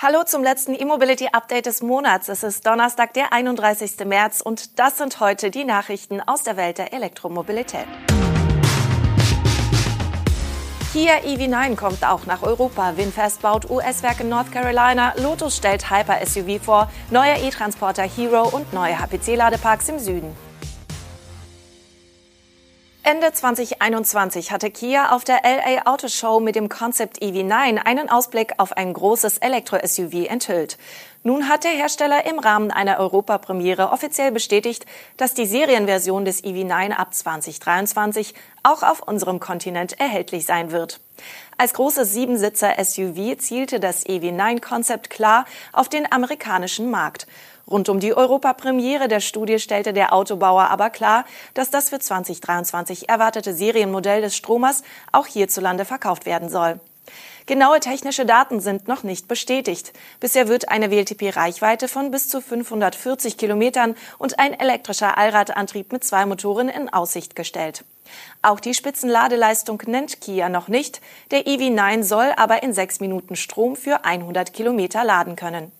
Hallo zum letzten E-Mobility Update des Monats. Es ist Donnerstag, der 31. März und das sind heute die Nachrichten aus der Welt der Elektromobilität. Kia EV9 kommt auch nach Europa. Winfest baut US-Werk in North Carolina. Lotus stellt Hyper-SUV vor. Neuer E-Transporter Hero und neue HPC-Ladeparks im Süden. Ende 2021 hatte Kia auf der LA Auto Show mit dem Concept EV9 einen Ausblick auf ein großes Elektro-SUV enthüllt. Nun hat der Hersteller im Rahmen einer Europapremiere offiziell bestätigt, dass die Serienversion des EV9 ab 2023 auch auf unserem Kontinent erhältlich sein wird. Als großes Siebensitzer-SUV zielte das EV9-Konzept klar auf den amerikanischen Markt. Rund um die Europapremiere der Studie stellte der Autobauer aber klar, dass das für 2023 erwartete Serienmodell des Stromers auch hierzulande verkauft werden soll. Genaue technische Daten sind noch nicht bestätigt. Bisher wird eine WLTP-Reichweite von bis zu 540 Kilometern und ein elektrischer Allradantrieb mit zwei Motoren in Aussicht gestellt. Auch die Spitzenladeleistung nennt Kia noch nicht. Der EV9 soll aber in sechs Minuten Strom für 100 Kilometer laden können.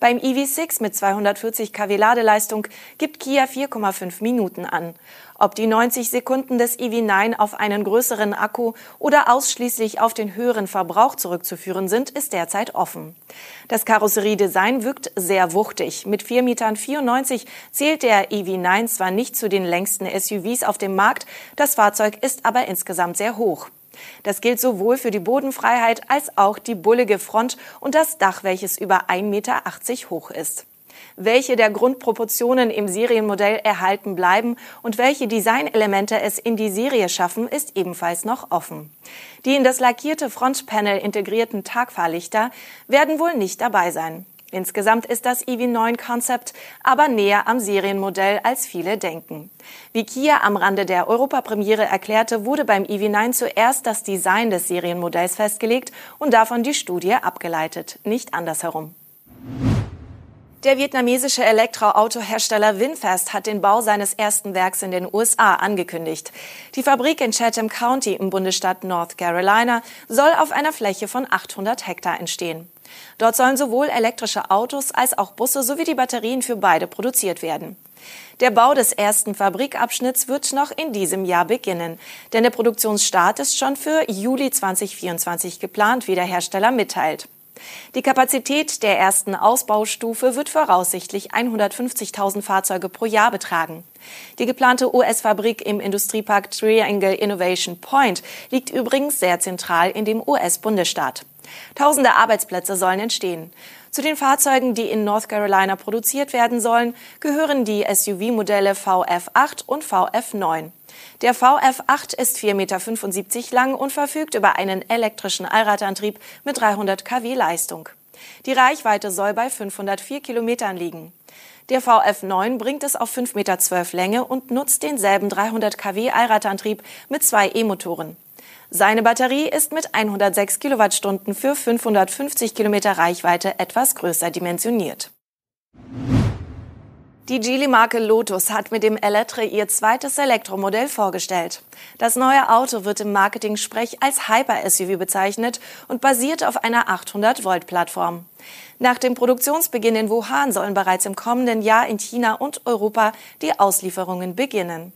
Beim EV6 mit 240 kW Ladeleistung gibt Kia 4,5 Minuten an. Ob die 90 Sekunden des EV9 auf einen größeren Akku oder ausschließlich auf den höheren Verbrauch zurückzuführen sind, ist derzeit offen. Das Karosseriedesign wirkt sehr wuchtig. Mit 4,94 Metern zählt der EV9 zwar nicht zu den längsten SUVs auf dem Markt, das Fahrzeug ist aber insgesamt sehr hoch. Das gilt sowohl für die Bodenfreiheit als auch die bullige Front und das Dach, welches über 1,80 Meter hoch ist. Welche der Grundproportionen im Serienmodell erhalten bleiben und welche Designelemente es in die Serie schaffen, ist ebenfalls noch offen. Die in das lackierte Frontpanel integrierten Tagfahrlichter werden wohl nicht dabei sein. Insgesamt ist das EV9-Konzept aber näher am Serienmodell, als viele denken. Wie Kia am Rande der Europapremiere erklärte, wurde beim EV9 zuerst das Design des Serienmodells festgelegt und davon die Studie abgeleitet, nicht andersherum. Der vietnamesische Elektroautohersteller Winfast hat den Bau seines ersten Werks in den USA angekündigt. Die Fabrik in Chatham County im Bundesstaat North Carolina soll auf einer Fläche von 800 Hektar entstehen. Dort sollen sowohl elektrische Autos als auch Busse sowie die Batterien für beide produziert werden. Der Bau des ersten Fabrikabschnitts wird noch in diesem Jahr beginnen, denn der Produktionsstart ist schon für Juli 2024 geplant, wie der Hersteller mitteilt. Die Kapazität der ersten Ausbaustufe wird voraussichtlich 150.000 Fahrzeuge pro Jahr betragen. Die geplante US-Fabrik im Industriepark Triangle Innovation Point liegt übrigens sehr zentral in dem US-Bundesstaat. Tausende Arbeitsplätze sollen entstehen. Zu den Fahrzeugen, die in North Carolina produziert werden sollen, gehören die SUV-Modelle VF8 und VF9. Der VF8 ist 4,75 Meter lang und verfügt über einen elektrischen Allradantrieb mit 300 kW Leistung. Die Reichweite soll bei 504 Kilometern liegen. Der VF9 bringt es auf 5,12 Meter Länge und nutzt denselben 300 kW Allradantrieb mit zwei E-Motoren. Seine Batterie ist mit 106 Kilowattstunden für 550 Kilometer Reichweite etwas größer dimensioniert. Die Geely-Marke Lotus hat mit dem Elettre ihr zweites Elektromodell vorgestellt. Das neue Auto wird im Marketing-Sprech als Hyper-SUV bezeichnet und basiert auf einer 800-Volt-Plattform. Nach dem Produktionsbeginn in Wuhan sollen bereits im kommenden Jahr in China und Europa die Auslieferungen beginnen.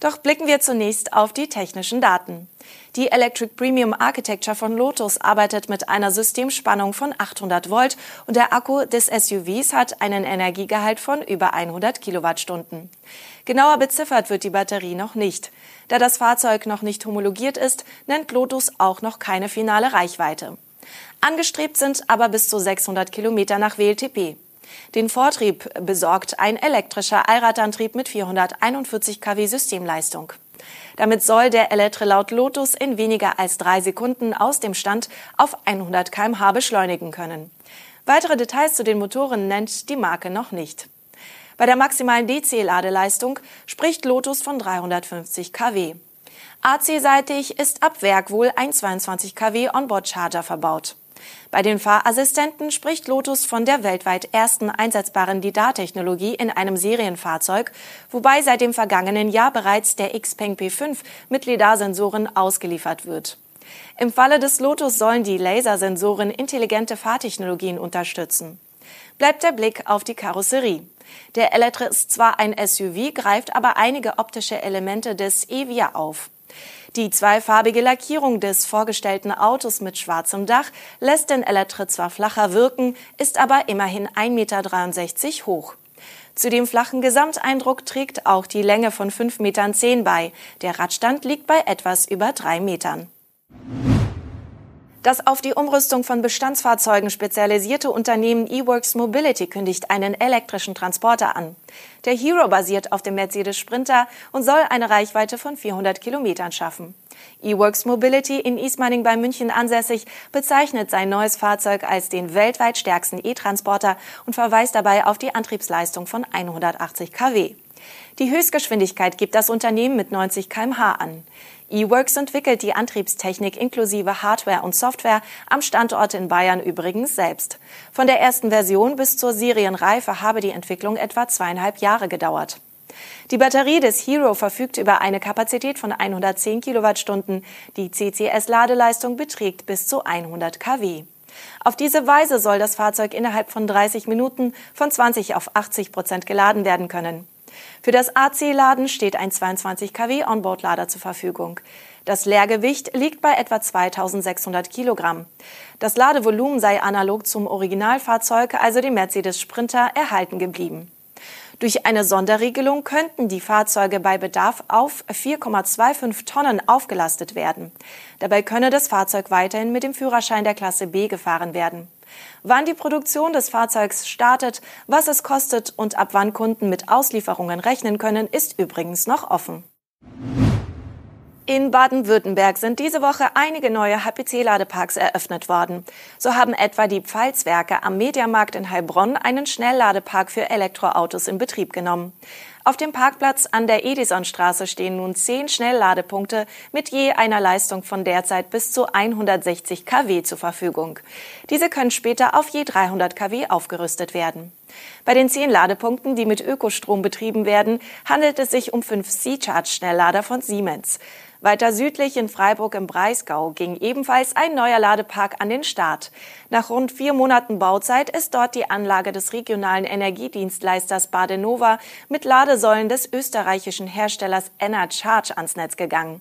Doch blicken wir zunächst auf die technischen Daten. Die Electric Premium Architecture von Lotus arbeitet mit einer Systemspannung von 800 Volt und der Akku des SUVs hat einen Energiegehalt von über 100 Kilowattstunden. Genauer beziffert wird die Batterie noch nicht. Da das Fahrzeug noch nicht homologiert ist, nennt Lotus auch noch keine finale Reichweite. Angestrebt sind aber bis zu 600 Kilometer nach WLTP. Den Vortrieb besorgt ein elektrischer Allradantrieb mit 441 kW Systemleistung. Damit soll der Elettre laut Lotus in weniger als drei Sekunden aus dem Stand auf 100 kmh beschleunigen können. Weitere Details zu den Motoren nennt die Marke noch nicht. Bei der maximalen DC-Ladeleistung spricht Lotus von 350 kW. AC-seitig ist ab Werk wohl ein 22 kW Onboard-Charger verbaut. Bei den Fahrassistenten spricht Lotus von der weltweit ersten einsetzbaren LiDAR-Technologie in einem Serienfahrzeug, wobei seit dem vergangenen Jahr bereits der Xpeng P5 mit LiDAR-Sensoren ausgeliefert wird. Im Falle des Lotus sollen die Lasersensoren intelligente Fahrtechnologien unterstützen. Bleibt der Blick auf die Karosserie. Der Electre ist zwar ein SUV, greift aber einige optische Elemente des Evia auf. Die zweifarbige Lackierung des vorgestellten Autos mit schwarzem Dach lässt den Electre zwar flacher wirken, ist aber immerhin 1,63 Meter hoch. Zu dem flachen Gesamteindruck trägt auch die Länge von 5,10 Metern bei. Der Radstand liegt bei etwas über drei Metern. Das auf die Umrüstung von Bestandsfahrzeugen spezialisierte Unternehmen eWorks Mobility kündigt einen elektrischen Transporter an. Der Hero basiert auf dem Mercedes Sprinter und soll eine Reichweite von 400 Kilometern schaffen. eWorks Mobility in Ismaning bei München ansässig bezeichnet sein neues Fahrzeug als den weltweit stärksten E-Transporter und verweist dabei auf die Antriebsleistung von 180 kW. Die Höchstgeschwindigkeit gibt das Unternehmen mit 90 kmh an. eWorks entwickelt die Antriebstechnik inklusive Hardware und Software am Standort in Bayern übrigens selbst. Von der ersten Version bis zur Serienreife habe die Entwicklung etwa zweieinhalb Jahre gedauert. Die Batterie des Hero verfügt über eine Kapazität von 110 Kilowattstunden. Die CCS-Ladeleistung beträgt bis zu 100 kW. Auf diese Weise soll das Fahrzeug innerhalb von 30 Minuten von 20 auf 80 Prozent geladen werden können. Für das AC-Laden steht ein 22 kW Onboard-Lader zur Verfügung. Das Leergewicht liegt bei etwa 2600 Kilogramm. Das Ladevolumen sei analog zum Originalfahrzeug, also dem Mercedes Sprinter, erhalten geblieben. Durch eine Sonderregelung könnten die Fahrzeuge bei Bedarf auf 4,25 Tonnen aufgelastet werden. Dabei könne das Fahrzeug weiterhin mit dem Führerschein der Klasse B gefahren werden. Wann die Produktion des Fahrzeugs startet, was es kostet und ab wann Kunden mit Auslieferungen rechnen können, ist übrigens noch offen. In Baden-Württemberg sind diese Woche einige neue HPC-Ladeparks eröffnet worden. So haben etwa die Pfalzwerke am Mediamarkt in Heilbronn einen Schnellladepark für Elektroautos in Betrieb genommen. Auf dem Parkplatz an der Edisonstraße stehen nun zehn Schnellladepunkte mit je einer Leistung von derzeit bis zu 160 kW zur Verfügung. Diese können später auf je 300 kW aufgerüstet werden. Bei den zehn Ladepunkten, die mit Ökostrom betrieben werden, handelt es sich um fünf C-Charge-Schnelllader von Siemens. Weiter südlich in Freiburg im Breisgau ging ebenfalls ein neuer Ladepark an den Start. Nach rund vier Monaten Bauzeit ist dort die Anlage des regionalen Energiedienstleisters Badenova mit Ladesäulen des österreichischen Herstellers Enercharge ans Netz gegangen.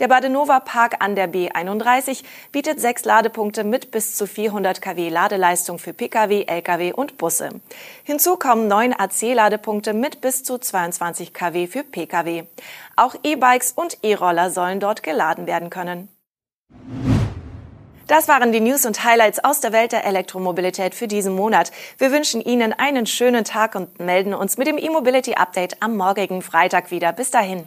Der Badenova Park an der B31 bietet sechs Ladepunkte mit bis zu 400 kW Ladeleistung für Pkw, Lkw und Busse. Hinzu kommen neun AC-Ladepunkte mit bis zu 22 kW für Pkw. Auch E-Bikes und E-Roller sollen dort geladen werden können. Das waren die News und Highlights aus der Welt der Elektromobilität für diesen Monat. Wir wünschen Ihnen einen schönen Tag und melden uns mit dem E-Mobility Update am morgigen Freitag wieder. Bis dahin.